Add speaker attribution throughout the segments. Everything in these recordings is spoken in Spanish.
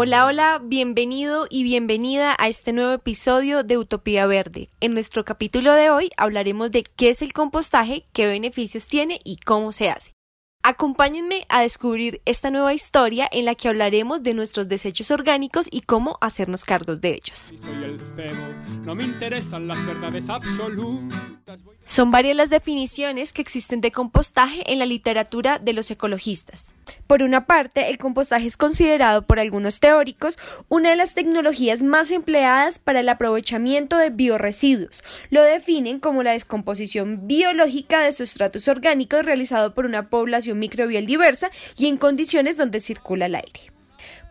Speaker 1: Hola, hola, bienvenido y bienvenida a este nuevo episodio de Utopía Verde. En nuestro capítulo de hoy hablaremos de qué es el compostaje, qué beneficios tiene y cómo se hace. Acompáñenme a descubrir esta nueva historia en la que hablaremos de nuestros desechos orgánicos y cómo hacernos cargos de ellos. Son varias las definiciones que existen de compostaje en la literatura de los ecologistas. Por una parte, el compostaje es considerado por algunos teóricos una de las tecnologías más empleadas para el aprovechamiento de bioresiduos. Lo definen como la descomposición biológica de sustratos orgánicos realizado por una población microbial diversa y en condiciones donde circula el aire.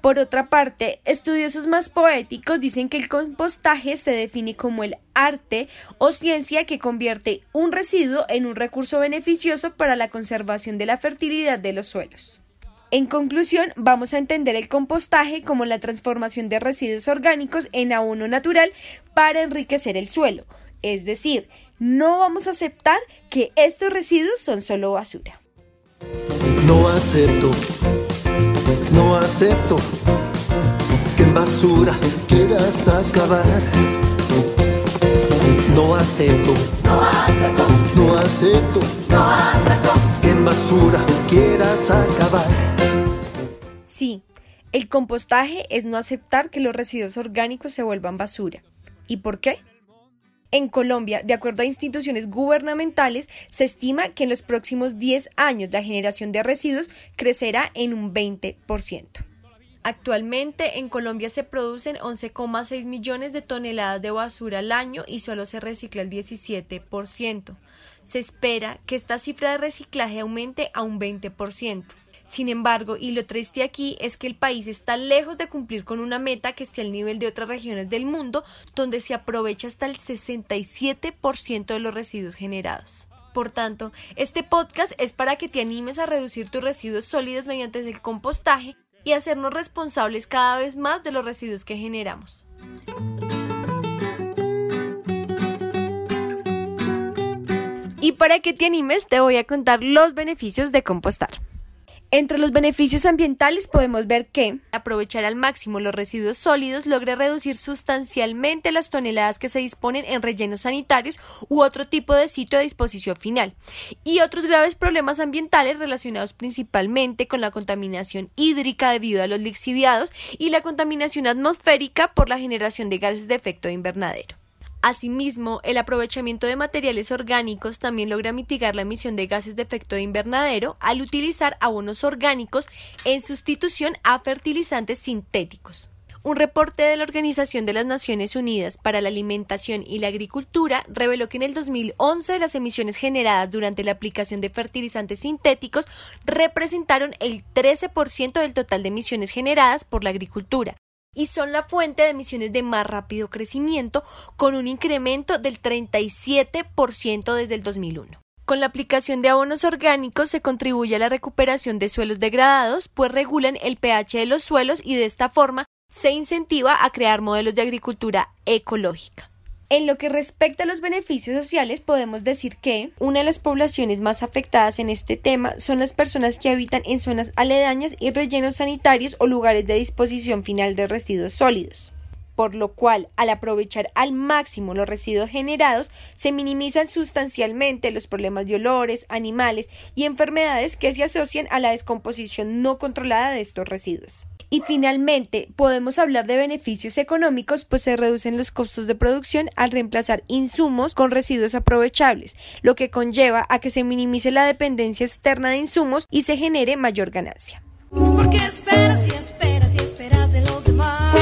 Speaker 1: Por otra parte, estudiosos más poéticos dicen que el compostaje se define como el arte o ciencia que convierte un residuo en un recurso beneficioso para la conservación de la fertilidad de los suelos. En conclusión, vamos a entender el compostaje como la transformación de residuos orgánicos en abono natural para enriquecer el suelo. Es decir, no vamos a aceptar que estos residuos son solo basura.
Speaker 2: No acepto, acepto que en basura quieras acabar. No acepto, no acepto, no acepto, no acepto que en basura quieras acabar.
Speaker 1: Sí, el compostaje es no aceptar que los residuos orgánicos se vuelvan basura. ¿Y por qué? En Colombia, de acuerdo a instituciones gubernamentales, se estima que en los próximos 10 años la generación de residuos crecerá en un 20%. Actualmente en Colombia se producen 11,6 millones de toneladas de basura al año y solo se recicla el 17%. Se espera que esta cifra de reciclaje aumente a un 20%. Sin embargo, y lo triste aquí es que el país está lejos de cumplir con una meta que esté al nivel de otras regiones del mundo, donde se aprovecha hasta el 67% de los residuos generados. Por tanto, este podcast es para que te animes a reducir tus residuos sólidos mediante el compostaje y hacernos responsables cada vez más de los residuos que generamos. Y para que te animes, te voy a contar los beneficios de compostar. Entre los beneficios ambientales podemos ver que aprovechar al máximo los residuos sólidos logra reducir sustancialmente las toneladas que se disponen en rellenos sanitarios u otro tipo de sitio de disposición final y otros graves problemas ambientales relacionados principalmente con la contaminación hídrica debido a los lixiviados y la contaminación atmosférica por la generación de gases de efecto invernadero. Asimismo, el aprovechamiento de materiales orgánicos también logra mitigar la emisión de gases de efecto de invernadero al utilizar abonos orgánicos en sustitución a fertilizantes sintéticos. Un reporte de la Organización de las Naciones Unidas para la Alimentación y la Agricultura reveló que en el 2011 las emisiones generadas durante la aplicación de fertilizantes sintéticos representaron el 13% del total de emisiones generadas por la agricultura, y son la fuente de emisiones de más rápido crecimiento, con un incremento del 37% desde el 2001. Con la aplicación de abonos orgánicos se contribuye a la recuperación de suelos degradados, pues regulan el pH de los suelos y de esta forma se incentiva a crear modelos de agricultura ecológica. En lo que respecta a los beneficios sociales, podemos decir que una de las poblaciones más afectadas en este tema son las personas que habitan en zonas aledañas y rellenos sanitarios o lugares de disposición final de residuos sólidos por lo cual, al aprovechar al máximo los residuos generados, se minimizan sustancialmente los problemas de olores, animales y enfermedades que se asocian a la descomposición no controlada de estos residuos. Y finalmente, podemos hablar de beneficios económicos, pues se reducen los costos de producción al reemplazar insumos con residuos aprovechables, lo que conlleva a que se minimice la dependencia externa de insumos y se genere mayor ganancia. Porque esperas y esperas y esperas de los demás.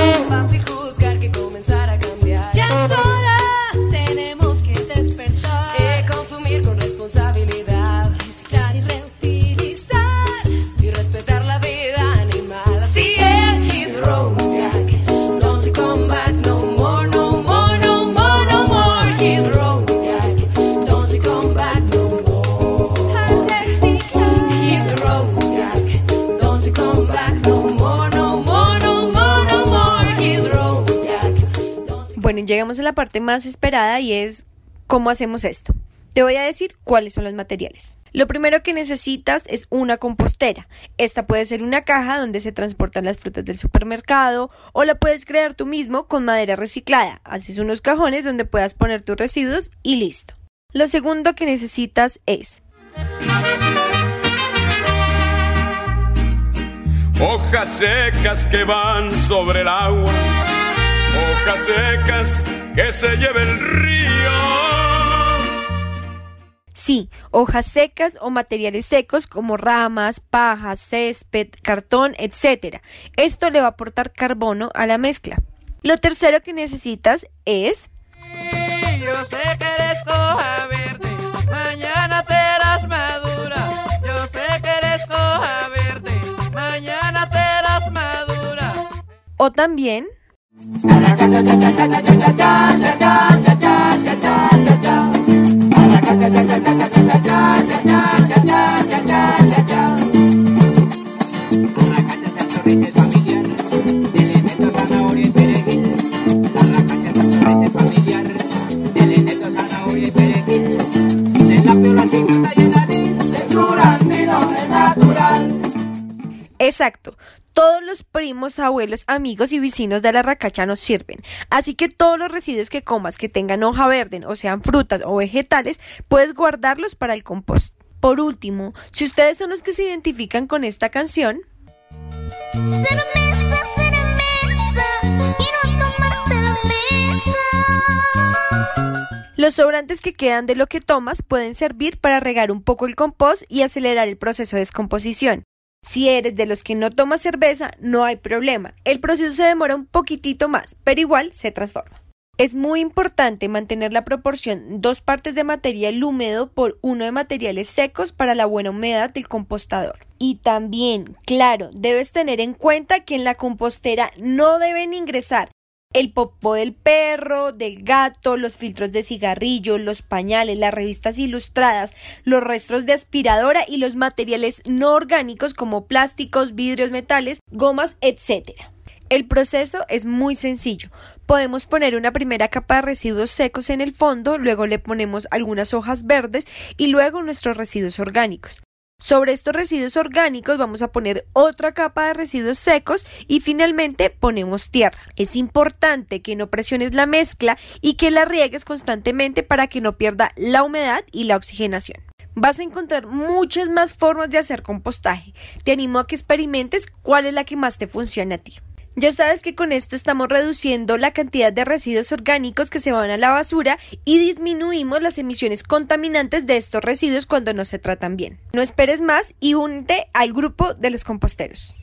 Speaker 1: Llegamos a la parte más esperada y es cómo hacemos esto. Te voy a decir cuáles son los materiales. Lo primero que necesitas es una compostera. Esta puede ser una caja donde se transportan las frutas del supermercado o la puedes crear tú mismo con madera reciclada. Haces unos cajones donde puedas poner tus residuos y listo. Lo segundo que necesitas es
Speaker 3: hojas secas que van sobre el agua, hojas secas que se lleva el río
Speaker 1: Sí, hojas secas o materiales secos como ramas, pajas, césped, cartón, etc. Esto le va a aportar carbono a la mezcla. Lo tercero que necesitas es...
Speaker 4: Yo sé que eres hoja verde, mañana serás madura. Yo sé que eres hoja verde, mañana serás madura.
Speaker 1: O también... da da da da da Exacto. Todos los primos, abuelos, amigos y vecinos de la racacha nos sirven. Así que todos los residuos que comas que tengan hoja verde, o sean frutas o vegetales, puedes guardarlos para el compost. Por último, si ustedes son los que se identifican con esta canción, Los sobrantes que quedan de lo que tomas pueden servir para regar un poco el compost y acelerar el proceso de descomposición. Si eres de los que no toma cerveza, no hay problema. El proceso se demora un poquitito más, pero igual se transforma. Es muy importante mantener la proporción dos partes de material húmedo por uno de materiales secos para la buena humedad del compostador. Y también, claro, debes tener en cuenta que en la compostera no deben ingresar el popó del perro, del gato, los filtros de cigarrillo, los pañales, las revistas ilustradas, los restos de aspiradora y los materiales no orgánicos como plásticos, vidrios, metales, gomas, etc. El proceso es muy sencillo. Podemos poner una primera capa de residuos secos en el fondo, luego le ponemos algunas hojas verdes y luego nuestros residuos orgánicos. Sobre estos residuos orgánicos vamos a poner otra capa de residuos secos y finalmente ponemos tierra. Es importante que no presiones la mezcla y que la riegues constantemente para que no pierda la humedad y la oxigenación. Vas a encontrar muchas más formas de hacer compostaje. Te animo a que experimentes cuál es la que más te funciona a ti. Ya sabes que con esto estamos reduciendo la cantidad de residuos orgánicos que se van a la basura y disminuimos las emisiones contaminantes de estos residuos cuando no se tratan bien. No esperes más y únete al grupo de los composteros.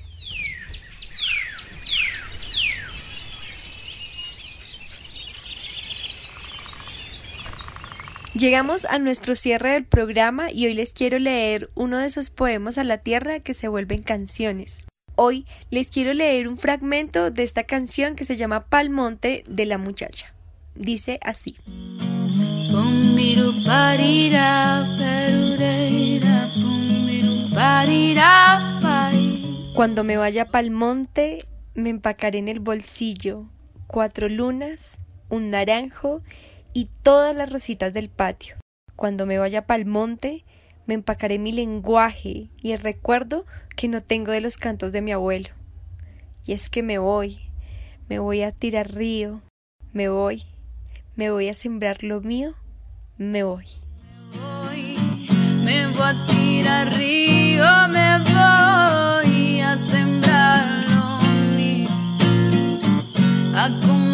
Speaker 1: Llegamos a nuestro cierre del programa y hoy les quiero leer uno de esos poemas a la tierra que se vuelven canciones. Hoy les quiero leer un fragmento de esta canción que se llama Palmonte de la muchacha. Dice así. Cuando me vaya pa'l monte, me empacaré en el bolsillo cuatro lunas, un naranjo y todas las rositas del patio. Cuando me vaya pa'l monte, me empacaré mi lenguaje y el recuerdo que no tengo de los cantos de mi abuelo. Y es que me voy, me voy a tirar río, me voy, me voy a sembrar lo mío, me voy.
Speaker 5: Me voy, me voy a tirar río, me voy a sembrar lo mío, a comer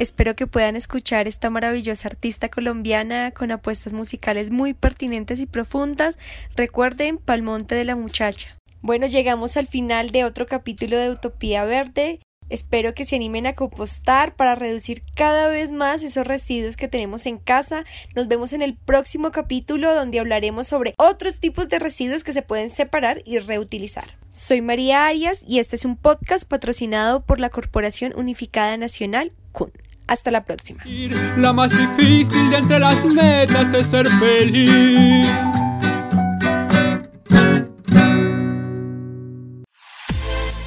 Speaker 1: Espero que puedan escuchar esta maravillosa artista colombiana con apuestas musicales muy pertinentes y profundas. Recuerden Palmonte de la Muchacha. Bueno, llegamos al final de otro capítulo de Utopía Verde. Espero que se animen a compostar para reducir cada vez más esos residuos que tenemos en casa. Nos vemos en el próximo capítulo donde hablaremos sobre otros tipos de residuos que se pueden separar y reutilizar. Soy María Arias y este es un podcast patrocinado por la Corporación Unificada Nacional CUN. Hasta la próxima.
Speaker 6: La más difícil de entre las metas es ser feliz.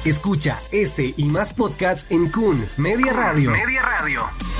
Speaker 7: Escucha este y más podcasts en Kun Media Radio. Media Radio.